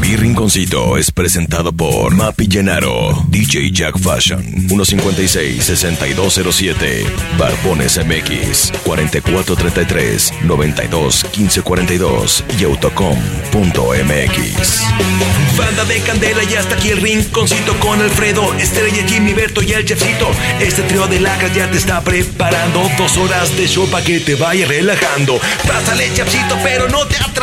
Mi Rinconcito es presentado por Mapi Llenaro, DJ Jack Fashion, 156-6207, Barbones MX, 4433-921542 y Autocom.mx. Banda de candela y hasta aquí el rinconcito con Alfredo, Estrella, Jimmy, Berto y el chefcito. Este trío de lacas ya te está preparando dos horas de show para que te vaya relajando. Pásale, chefcito, pero no te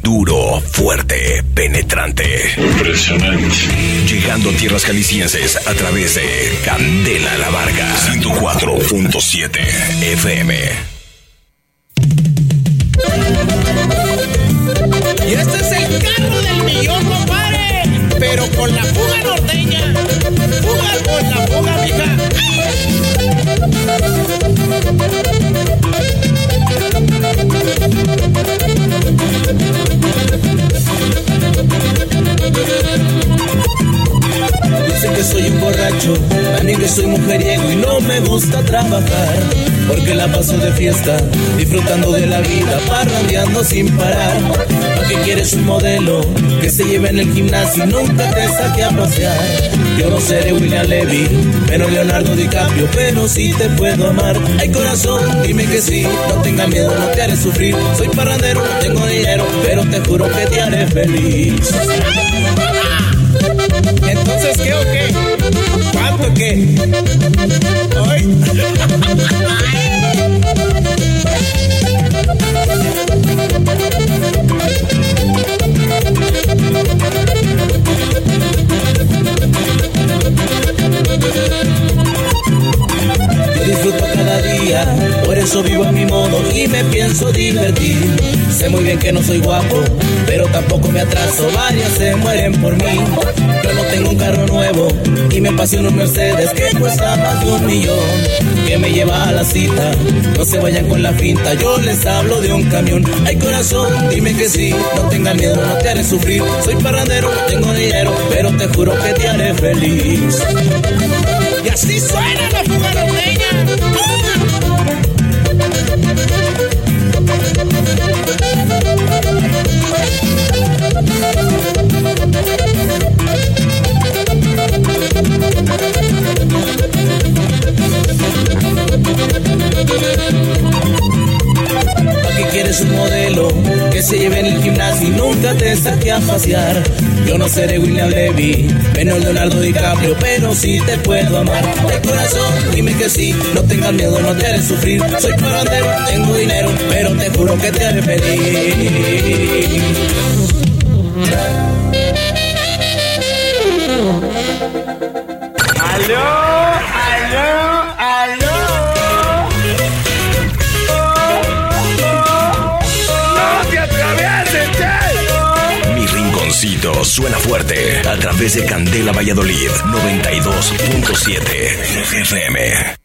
Duro, fuerte, penetrante. Impresionante. Llegando a tierras jaliscienses a través de Candela La Varga 104.7 FM. Y este es el carro del millón, compadre. Pero con la fuga norteña. Fuga con la fuga, mija. Dicen que soy un borracho, también que soy mujeriego y no me gusta trabajar. Porque la paso de fiesta, disfrutando de la vida, parrandeando sin parar. ¿Para qué quieres un modelo que se lleve en el gimnasio y nunca te saque a pasear? Yo no seré William Levy, menos Leonardo DiCaprio, pero sí te puedo amar. Ay corazón, dime que sí, no tengas miedo, no te haré sufrir. Soy parrandero, no tengo dinero, pero te juro que te haré feliz. Entonces, ¿qué o qué? ¿Cuánto qué? Ay. Por eso vivo a mi modo y me pienso divertir. Sé muy bien que no soy guapo, pero tampoco me atraso, varias se mueren por mí. Yo no tengo un carro nuevo y me apasiona un Mercedes que cuesta más de un millón. Que me lleva a la cita, no se vayan con la finta, yo les hablo de un camión. Ay corazón, dime que sí, no tengan miedo, no te haré sufrir. Soy parrandero, no tengo dinero, pero te juro que te haré feliz. Y así suena la que se lleve en el gimnasio y nunca te saque a pasear? Yo no seré William Levy, menos Leonardo DiCaprio, pero sí te puedo amar. De corazón, dime que sí, no tengas miedo, no te sufrir. Soy parandero, tengo dinero, pero te juro que te haré feliz. ¡Aló! ¡Aló! Suena fuerte a través de Candela Valladolid 92.7 FM.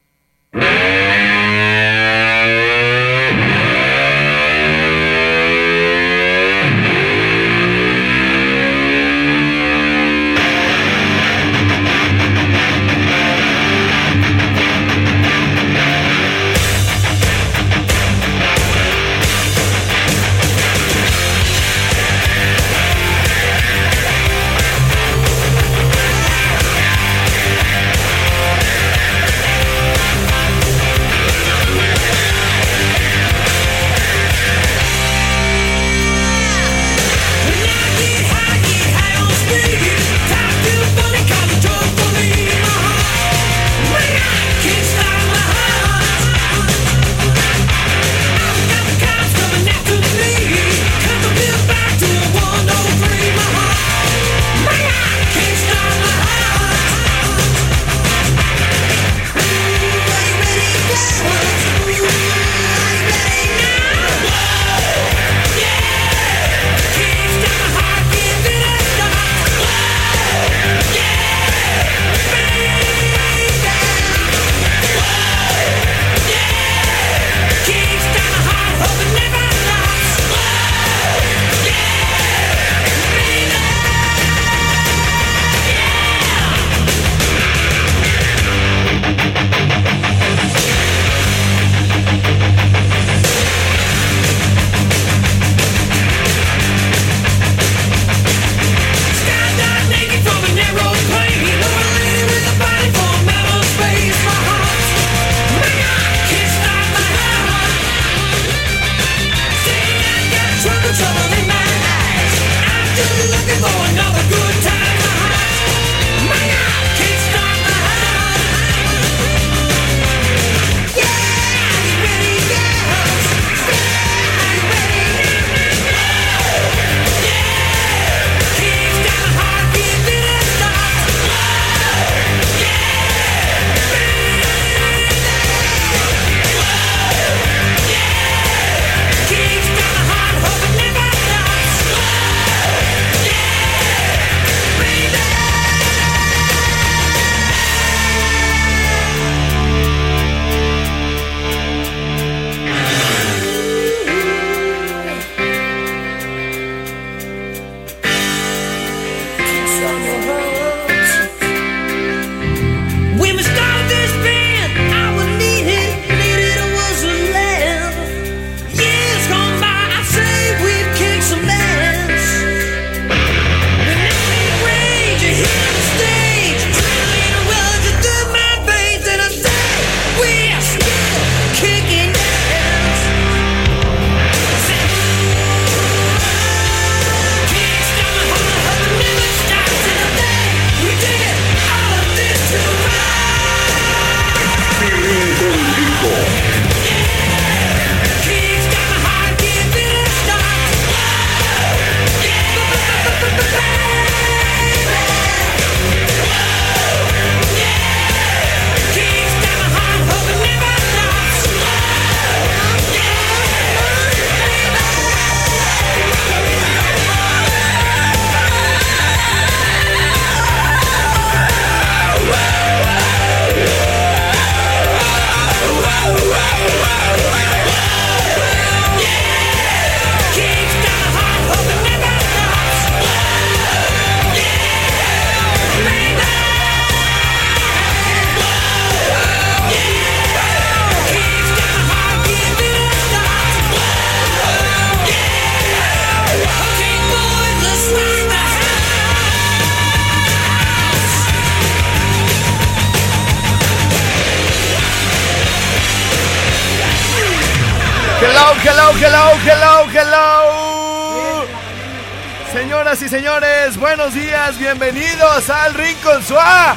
Bienvenidos al Rincón Suá.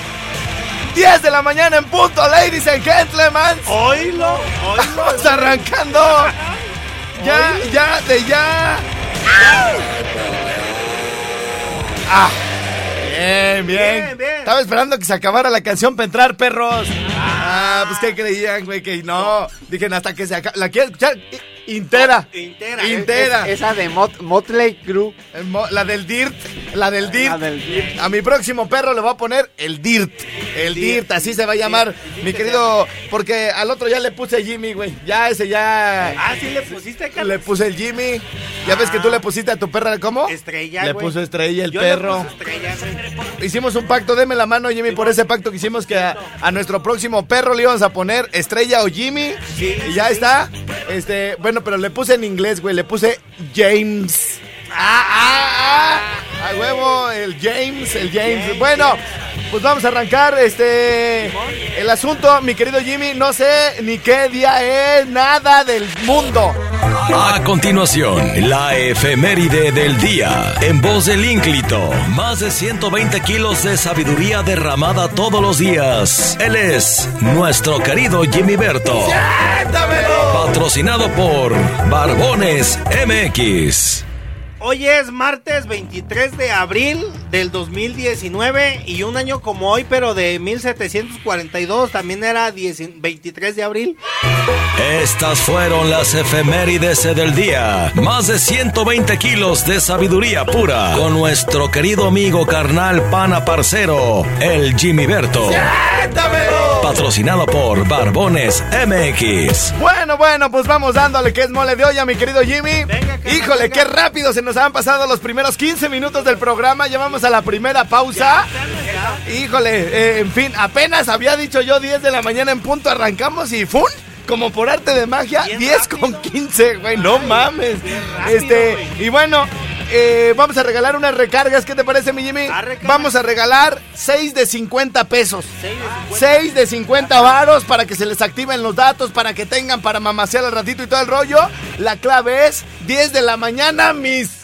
10 de la mañana en punto, ladies and gentlemen. Oílo, oílo. Estamos arrancando. Ya, ya, de ya. Ah. Bien, bien, Bien, bien. Estaba esperando que se acabara la canción para entrar, perros. Ah, pues que creían, güey, que no. Dije, hasta que se acabe. ¿La quieres escuchar? Intera. Intera. Intera. Esa de Mot Motley Crue. Mo- La del Dirt. La del Dirt. La del Dirt. A mi próximo perro le voy a poner el Dirt. El Dirt, así se va a llamar. Mi querido. Porque al otro ya le puse Jimmy, güey. Ya ese ya. Ah, sí le pusiste, Carlos. Le puse el Jimmy. Ya ves que tú le pusiste a tu perra, ¿cómo? Estrella, Le güey. puso estrella el Yo le perro. puse estrella, güey. Hicimos un pacto, deme la mano, Jimmy, por ese pacto que hicimos que a, a nuestro próximo perro le íbamos a poner estrella o Jimmy. Sí, y ya sí. está. Este, bueno, pero le puse en inglés, güey, le puse James. Ah, ah, ah. A huevo, el James, el James. Bueno, pues vamos a arrancar este el asunto, mi querido Jimmy, no sé ni qué día es, nada del mundo. A continuación, la efeméride del día. En voz del ínclito, más de 120 kilos de sabiduría derramada todos los días. Él es nuestro querido Jimmy Berto. Patrocinado por Barbones MX. Hoy es martes 23 de abril del 2019 y un año como hoy, pero de 1742, también era 10 23 de abril. Estas fueron las efemérides del día. Más de 120 kilos de sabiduría pura. Con nuestro querido amigo carnal pana parcero, el Jimmy Berto. Patrocinado por Barbones MX. Bueno, bueno, pues vamos dándole que es mole de olla, mi querido Jimmy. Venga, Híjole, venga. qué rápido se nos han pasado los primeros 15 minutos del programa. Llevamos a la primera pausa. Híjole, eh, en fin, apenas había dicho yo 10 de la mañana en punto, arrancamos y ¡fun! Como por arte de magia, Bien 10 rápido. con 15, güey, no mames. rápido, este, güey. y bueno, eh, vamos a regalar unas recargas, ¿qué te parece, mi Jimmy? Ah. Vamos a regalar 6 de 50 pesos. 6 de 50. 6 de 50 varos para que se les activen los datos, para que tengan para mamasear al ratito y todo el rollo. La clave es 10 de la mañana, mis.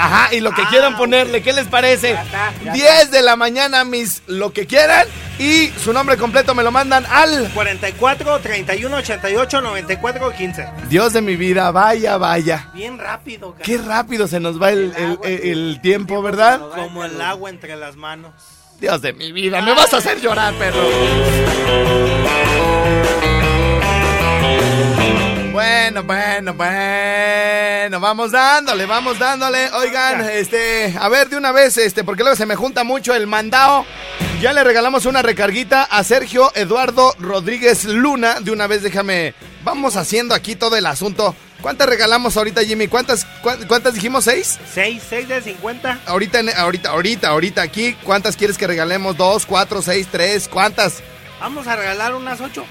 Ajá, y lo que Ah, quieran ponerle, ¿qué les parece? Ya está, ya 10 de la mañana, mis, lo que quieran. Y su nombre completo me lo mandan al. 44, 31, 88, 94, 15. Dios de mi vida, vaya, vaya. Bien rápido, Qué carnal. rápido se nos va el, el- el- el tiempo, ¿verdad? Como el agua entre las manos. Dios de mi vida, me vas a hacer llorar, perro. Bueno, bueno, bueno, vamos dándole, vamos dándole. Oigan, este, a ver de una vez, este, porque luego se me junta mucho el mandado. Ya le regalamos una recarguita a Sergio Eduardo Rodríguez Luna. De una vez, déjame, vamos haciendo aquí todo el asunto. ¿Cuántas regalamos ahorita, Jimmy? ¿Cuántas, cuán- cuántas dijimos? ¿Seis? 6, 6 de 50. Ahorita, ahorita, ahorita, ahorita aquí, ¿cuántas quieres que regalemos? ¿Dos, cuatro, seis, tres? ¿Cuántas? Vamos a regalar unas 8.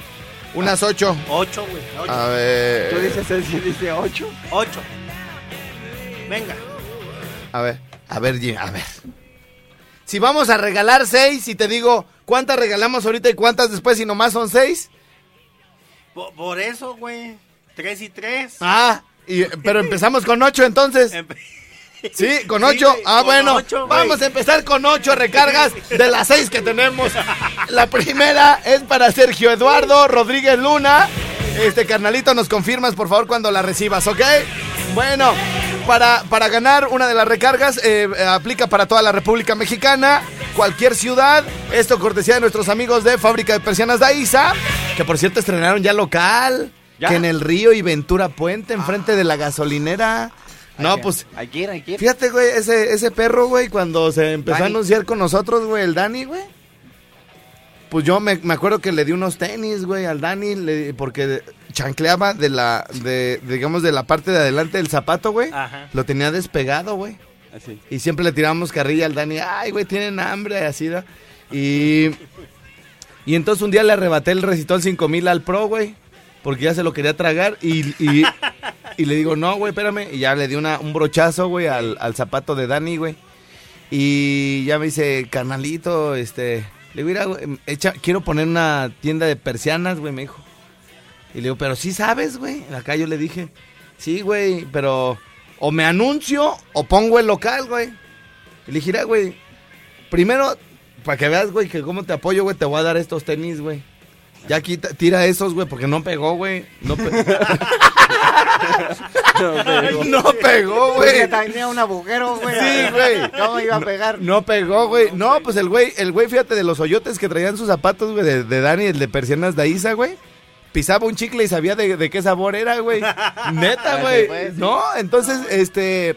Unas ocho. 8, güey. 8. A Tú ver. dices el sí dice 8. 8. Venga. A ver, a ver, Jim, a ver. Si vamos a regalar seis y te digo, ¿cuántas regalamos ahorita y cuántas después y nomás son seis? Por, por eso, güey. 3 y 3. Ah, y- pero empezamos con ocho entonces. Sí, con ocho. ah, con bueno. ocho, vamos a empezar con ocho recargas de las seis que tenemos. La primera es para Sergio Eduardo Rodríguez Luna. Este carnalito, nos confirmas por favor cuando la recibas, ¿ok? Bueno, para, para ganar una de las recargas, eh, aplica para toda la República Mexicana, cualquier ciudad. Esto cortesía de nuestros amigos de Fábrica de Persianas Daiza, que por cierto estrenaron ya local. ¿Ya? Que en el Río y Ventura Puente, enfrente de la gasolinera. No, pues Hay que ir, hay que ir. Fíjate, güey, ese, ese perro, güey, cuando se empezó a anunciar con nosotros, güey, el Dani, güey. Pues yo me, me acuerdo que le di unos tenis, güey, al Dani, le- porque chancleaba de la, de, digamos, de la parte de adelante del zapato, güey. Ajá. Lo tenía despegado, güey. Así. Y siempre le tirábamos carrilla al Dani, ay, güey, tienen hambre, así, ¿no? Y, y entonces un día le arrebaté el recitol 5000 al pro, güey, porque ya se lo quería tragar y, y, y le digo, no, güey, espérame. Y ya le di una, un brochazo, güey, al, al zapato de Dani, güey. Y ya me dice, carnalito, este, le digo, mira, güey, echa- quiero poner una tienda de persianas, güey, me dijo. Y le digo, pero sí sabes, güey. Acá yo le dije. Sí, güey, pero o me anuncio o pongo el local, güey. Y le dije, "Mira, güey, primero, para que veas, güey, que cómo te apoyo, güey, te voy a dar estos tenis, güey. Ya quita, tira esos, güey, porque no pegó, güey. No, pe- no pegó, Porque güey. tenía un agujero, güey. Sí, güey. ¿Cómo iba a pegar? No pegó, güey. No, pues el güey, el güey, fíjate, de los hoyotes que traían sus zapatos, güey, de, de Dani, el de persianas de Isa, güey. Pisaba un chicle y sabía de, de qué sabor era, güey. Neta, güey. pues, sí. No, entonces, este,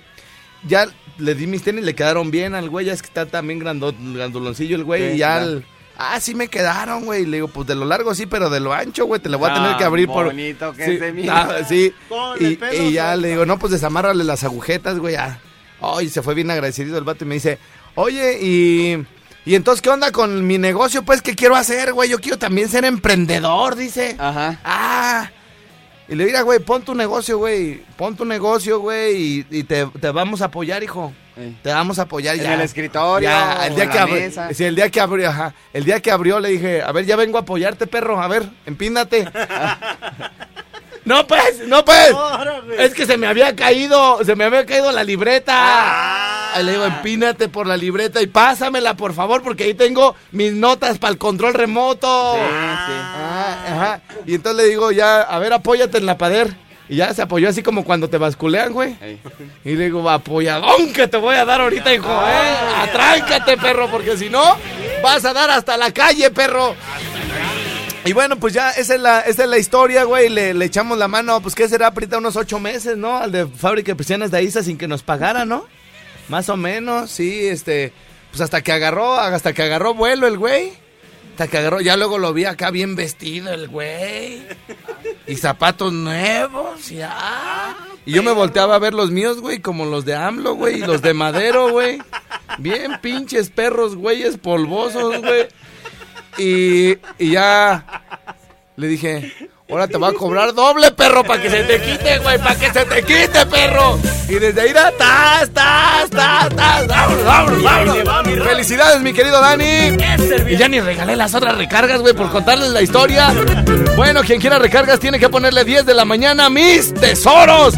ya le di mis tenis, le quedaron bien al güey, ya es que está también grandot, granduloncillo el güey, Sí, y ya claro. al- Ah, sí me quedaron, güey. Le digo, pues de lo largo sí, pero de lo ancho, güey, te la voy a tener que abrir por... bonito que sí, se mira. ah, sí. Y, y ya le digo, no, pues desamárrale las agujetas, güey. ah. Ay, se fue bien agradecido el vato y me dice, oye, y... Y entonces, ¿qué onda con mi negocio? Pues, ¿qué quiero hacer, güey? Yo quiero también ser emprendedor, dice. Ajá. Ah. Y le mira, güey, pon tu negocio, güey. Pon tu negocio, güey, y, y te, te vamos a apoyar, hijo. Ey. Te vamos a apoyar En ya. el escritorio, Ya, el día en que la abrió. Sí, el día que abrió, ajá. El día que abrió le dije, a ver, ya vengo a apoyarte, perro. A ver, empínate. no, pues, no, pues. Es que se me había caído, se me había caído la libreta. Ah. Le digo, empínate por la libreta y pásamela, por favor, porque ahí tengo mis notas para el control remoto. Ah, ajá. Y entonces le digo, ya, a ver, apóyate en la pader. Y ya se apoyó así como cuando te basculean, güey. Ey. Y le digo, apoyadón que te voy a dar ahorita, hijo, ¿eh? Atráncate, perro, porque si no, vas a dar hasta la calle, perro. Y bueno, pues ya, esa es la, esa es la historia, güey. Le, le echamos la mano, pues, ¿qué será? Ahorita unos ocho meses, ¿no? Al de Fábrica de Persianas de Aiza sin que nos pagara, ¿no? Más o menos, sí, este... Pues hasta que agarró, hasta que agarró vuelo el güey. Hasta que agarró, ya luego lo vi acá bien vestido el güey. Y zapatos nuevos, ya. Y yo me volteaba a ver los míos, güey, como los de AMLO, güey, y los de Madero, güey. Bien pinches perros, güeyes polvosos, güey. Y, y ya le dije, ahora te va a cobrar doble, perro, para que se te quite, güey, para que se te quite, perro. Y desde ahí, da, tas, tas, tas, tas, vámonos, vámonos, vámonos. Felicidades, mi querido Dani. Y ya ni regalé las otras recargas, güey, por contarles la historia. Bueno, quien quiera recargas tiene que ponerle 10 de la mañana, mis tesoros.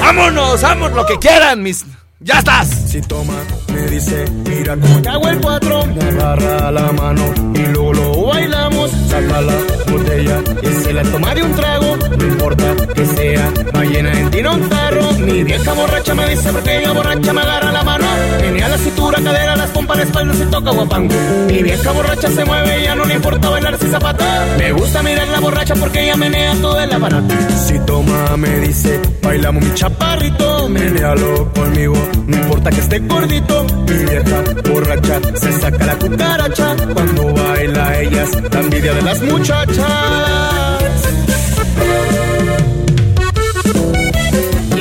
Vámonos, vámonos, lo que quieran, mis... Ya estás. Si toma, me dice, mira cómo hago el cuatro. Me agarra la mano y luego lo bailamos. Saca la botella y se la toma de un trago. No importa que sea ballena en tiro un tarro. Mi vieja borracha me dice porque ella borracha me agarra la mano. Tenía la cintura, cadera, las pompas, la espalda se toca guapango. Mi vieja borracha se mueve, ya no le importa bailar sin zapata. Me gusta mirar la borracha porque ella menea todo el aparato. Si toma, me dice, bailamos mi chaparrito. Menealo conmigo, no importa que esté gordito. Mi vieja borracha se saca la cucaracha. Cuando baila ellas, la envidia de las muchachas.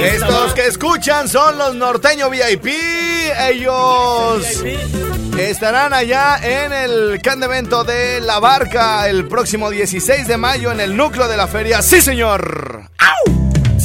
Estos que escuchan son los norteño VIP. Ellos estarán allá en el Can de Evento de La Barca el próximo 16 de mayo en el núcleo de la feria. Sí, señor.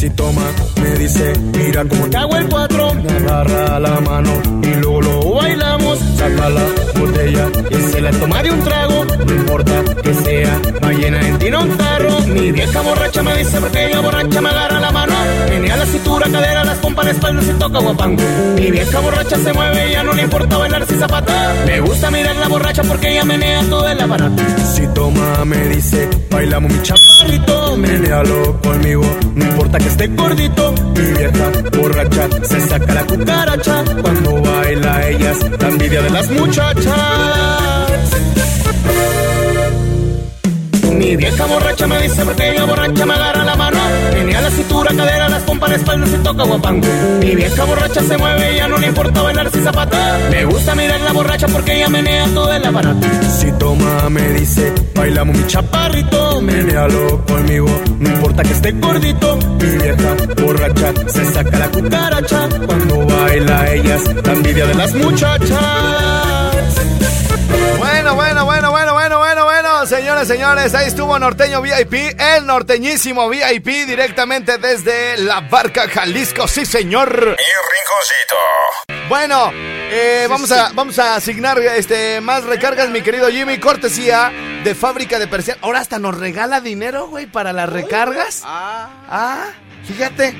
Si toma, me dice, mira cómo te hago el cuatro. Me agarra la mano y luego lo bailamos. Saca la botella y se la toma de un trago. No importa que sea ballena en tiro un tarro. Mi vieja borracha me dice, porque ella borracha me agarra la mano. Menea la cintura, cadera, las pompas, la espalda se toca guapango. Mi vieja borracha se mueve, ya no le importa bailar sin zapata. Me gusta mirar la borracha porque ella menea todo el aparato. Si toma, me dice, bailamos mi chaparrito. Menealo conmigo, no importa que esté gordito. Mi vieja borracha se saca la cucaracha. Cuando baila ellas, la envidia de las muchachas. Mi vieja borracha me dice porque ella borracha me agarra la mano. Tenía la cintura, cadera, las pompas, la espalda se toca guapango. Mi vieja borracha se mueve, ya no le importa bailar sin zapata. Me gusta mirar la borracha porque ella menea todo el aparato. Si toma, me dice, bailamos mi chaparrito. Menealo conmigo, no importa que esté gordito. Mi vieja borracha se saca la cucaracha. Cuando baila ellas, la envidia de las muchachas. Bueno, bueno, bueno, bueno, bueno, bueno, bueno, señores, señores, ahí estuvo Norteño VIP, el norteñísimo VIP directamente desde la barca Jalisco, sí señor. Mi rinconcito. Bueno, eh, vamos a vamos a asignar este más recargas, mi querido Jimmy, cortesía de fábrica de persianas. Ahora hasta nos regala dinero, güey, para las recargas. Ah, fíjate.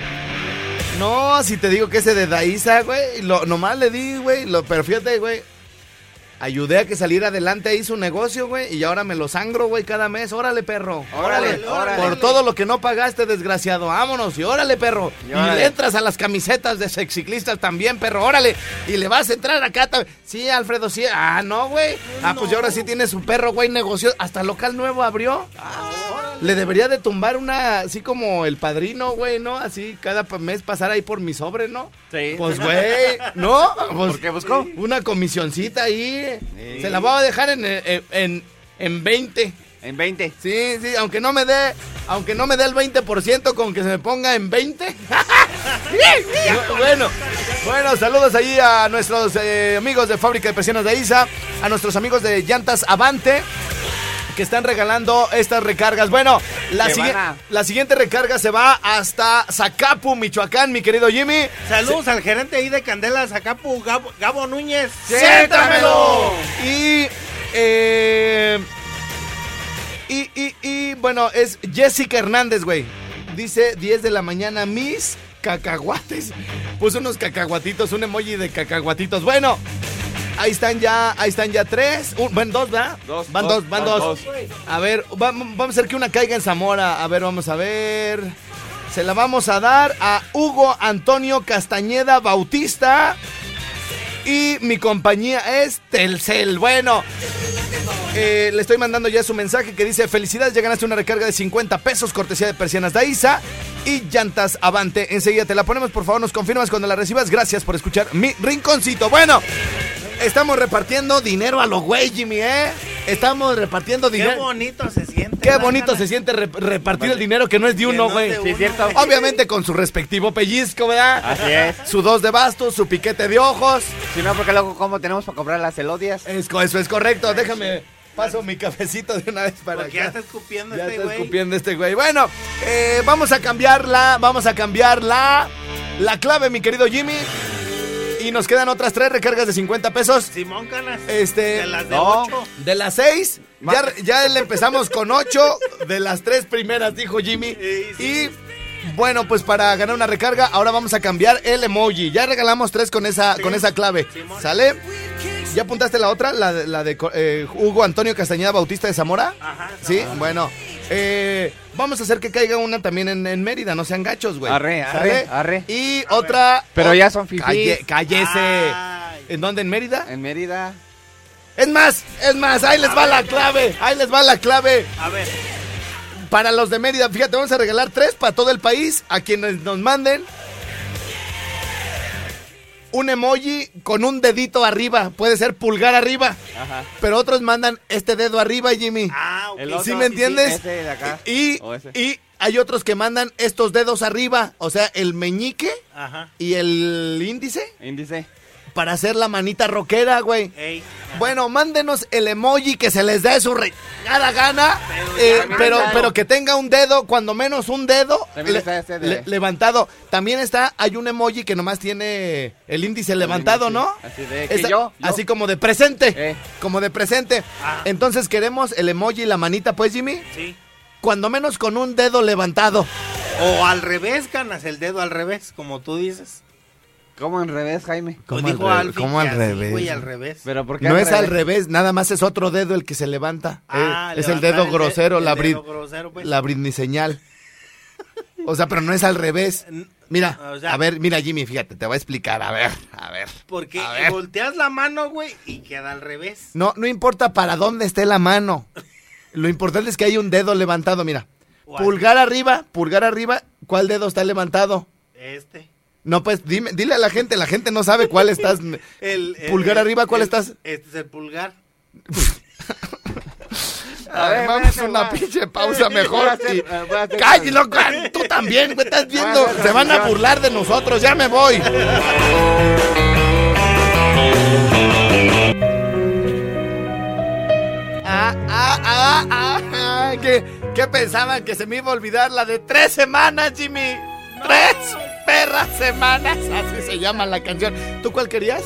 No, si te digo que ese de Daisa, güey, lo, nomás le di, güey, lo, pero fíjate, güey. Ayudé a que saliera adelante ahí su negocio, güey, y ahora me lo sangro, güey, cada mes. Órale, perro. Órale, órale. Por todo lo que no pagaste, desgraciado. Vámonos, y órale, perro. Y Y, órale. le entras a las camisetas de sexiclistas también, perro. Órale. Y le vas a entrar acá también. Sí, Alfredo, sí. Ah, no, güey. Ah, pues y ahora sí tiene su perro, güey, negocio. Hasta local nuevo abrió. Le debería de tumbar una, así como el padrino, güey, ¿no? Así cada mes pasar ahí por mi sobre, ¿no? Sí. Pues, güey, ¿no? Pues, ¿Por qué buscó? Una comisioncita ahí. Sí. Se la voy a dejar en, en, en, en 20. En 20. Sí, sí, aunque no me dé, aunque no me dé el 20%, con que se me ponga en 20. bueno, bueno, saludos ahí a nuestros eh, amigos de Fábrica de Presiones de Isa, a nuestros amigos de Llantas Avante. Que están regalando estas recargas. Bueno, la, Que sigui- van a- la siguiente recarga se va hasta Zacapu, Michoacán, mi querido Jimmy. Saludos al gerente ahí de Candela, Zacapu, Gabo, Gabo Núñez. ¡Siéntamelo! Y, eh, y, y, y, bueno, es Jessica Hernández, güey. Dice 10 de la mañana, mis cacahuates. Puso unos cacahuatitos, un emoji de cacahuatitos. Bueno, ahí están ya, ahí están ya tres. Un, bueno, dos, ¿verdad? Dos, Van dos, dos, van dos. dos. A ver, va- vamos a hacer que una caiga en Zamora. A ver, vamos a ver. Se la vamos a dar a Hugo Antonio Castañeda Bautista. Y mi compañía es Telcel. Bueno, eh, le estoy mandando ya su mensaje que dice: Felicidades, ya ganaste una recarga de 50 pesos, cortesía de persianas Daisa y llantas Avante. Enseguida te la ponemos, por favor, nos confirmas cuando la recibas. Gracias por escuchar mi rinconcito. Bueno, estamos repartiendo dinero a los güey, Jimmy, ¿eh? Estamos repartiendo Qué dinero. bonito se siente. Qué bonito se siente re- repartir el dinero que no es de uno, no güey. de Sí, cierto. Obviamente con su respectivo pellizco, ¿verdad? Así es. Su dos de bastos, su piquete de ojos. Si no, porque luego, ¿cómo tenemos para comprar las elodias? Es, eso es correcto. Déjame, paso mi cafecito de una vez para Porque ya acá. está escupiendo Ya este está güey. escupiendo este güey. Bueno, eh, vamos a cambiarla, vamos a cambiar la, la clave, mi querido Jimmy. Y nos quedan otras tres recargas de 50 pesos. Simón Canas. Este, De las de no. De las seis, ya, ya le empezamos con ocho. De las tres primeras, dijo Jimmy. Sí, sí. Y bueno, pues para ganar una recarga, ahora vamos a cambiar el emoji. Ya regalamos tres con esa, con esa clave. Simón. ¿Sale? ¿Ya apuntaste la otra? La, de- la de eh, Hugo Antonio Castañeda Bautista de Zamora. Ajá. Sí, bueno. Eh, vamos a hacer que caiga una también en, en Mérida, no sean gachos, güey. Arre, arre, arre. Y otra. Pero ya son fifís. Calle- cállese. Ay. ¿En dónde? ¿En Mérida? En Mérida. Es más, es más, ahí les va la clave. Ahí les va la clave. A ver. Para los de Mérida, fíjate, vamos a regalar tres para todo el país a quienes nos manden un emoji con un dedito arriba. Puede ser pulgar arriba. Ajá. Pero otros mandan este dedo arriba, Jimmy. Ah, ok. El ¿Sí me entiendes? Ese de acá. Y, O ese. y hay otros que mandan estos dedos arriba. O sea, el meñique Ajá. y el índice Índice. para hacer la manita rockera, güey. Ey. Bueno, mándenos el emoji que se les dé su regada gana, Pero eh, pero, que tenga un dedo, cuando menos un dedo de- le- levantado. También está, hay un emoji que nomás tiene el índice levantado, índice. ¿no? Así de yo, yo. Así como de presente, Eh. como de presente. Ah. Entonces queremos el emoji y la manita, pues, Jimmy, Sí. cuando menos con un dedo levantado. O al revés, Canas, el dedo al revés, como tú dices. ¿Cómo en revés, Jaime? Pues ¿Cómo al dijo al revés? güey, al revés. Pero ¿por qué No es al revés, nada más es otro dedo el que se levanta. Ah, Eh, es el dedo de- grosero, el la, dedo grosero, pues. la Britney señal. O sea, pero no es al revés. Mira, O sea- a ver, mira Jimmy, fíjate, te voy a explicar, a ver, a ver. Porque A ver. volteas la mano, güey, y queda al revés. No, no importa para dónde esté la mano. Lo importante es que hay un dedo levantado, mira. Pulgar arriba, pulgar arriba, ¿cuál dedo está levantado? Este. No, pues dime, dile a la gente, la gente no sabe cuál estás. El, Pulgar el- arriba, ¿cuál el- estás? Este es el pulgar. A ver, vamos una va. pinche pausa mejor. hacer- y- voy a hacer- Cállate, loco, tú también, güey, estás viendo. Se van a burlar de nosotros, ya me voy. Ah, ah, ah, ah, ah. ¿Qué, qué pensaban que se me iba a olvidar la de tres semanas, Jimmy? Tres perras semanas. Así se llama la canción. ¿Tú cuál querías?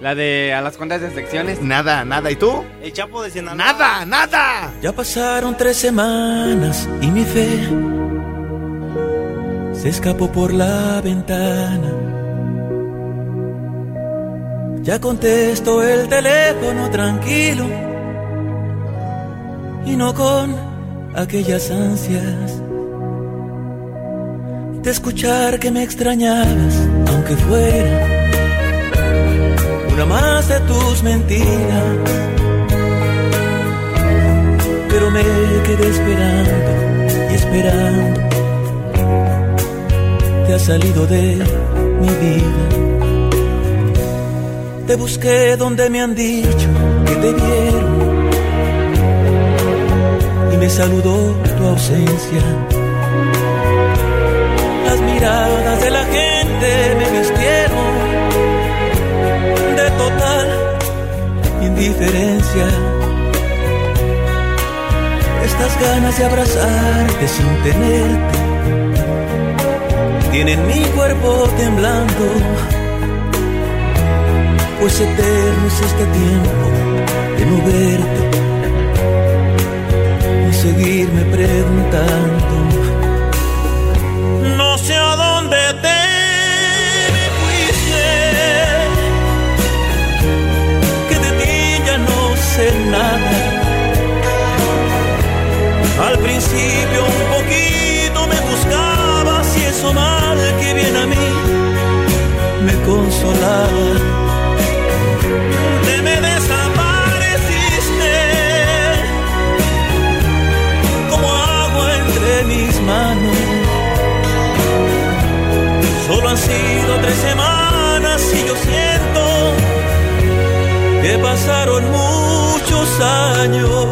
La de a las cuentas de secciones. Nada, nada. ¿Y tú? El Chapo de Sinaloa. Nada, nada. Ya pasaron tres semanas y mi fe se escapó por la ventana. Ya contesto el teléfono tranquilo y no con aquellas ansias de escuchar que me extrañabas, aunque fuera una más de tus mentiras. Pero me quedé esperando y esperando. Te has salido de mi vida. Te busqué donde me han dicho que te vieron y me saludó tu ausencia. De la gente me vistieron de total indiferencia. Estas ganas de abrazarte sin tenerte tienen mi cuerpo temblando pues eterno es este tiempo de no verte y seguirme preguntando. Al principio un poquito me buscabas y eso mal que viene a mí me consolaba te me desapareciste como agua entre mis manos. Solo han sido tres semanas y yo siento que pasaron muchos años.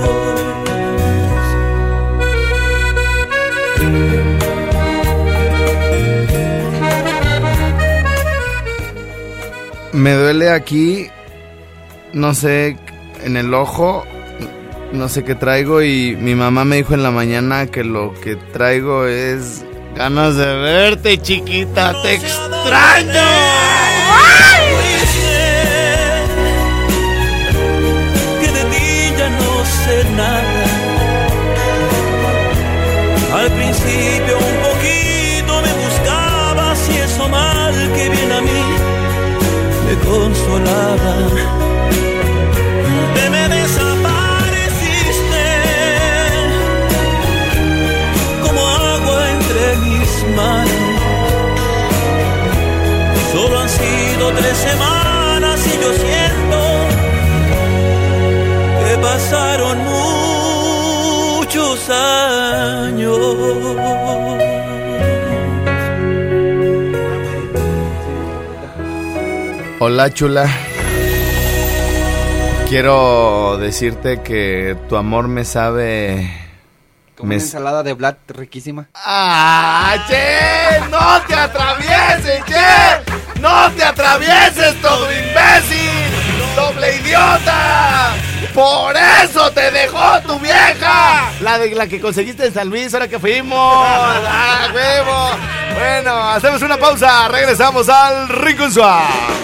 Me duele aquí, no sé, en el ojo, no sé qué traigo y mi mamá me dijo en la mañana que lo que traigo es ganas de verte, chiquita, te extraño. Te me desapareciste como agua entre mis manos. Solo han sido tres semanas Hola, chula. Quiero decirte que tu amor me sabe. Como me una ensalada de blat riquísima. ¡Ah, che! ¡No te atravieses, che! ¡No te atravieses, todo imbécil! ¡Doble idiota! ¡Por eso te dejó tu vieja! La de la que conseguiste en San Luis, ahora que fuimos. ¡Ah, huevo! Bueno, hacemos una pausa. Regresamos al Rincón Suave.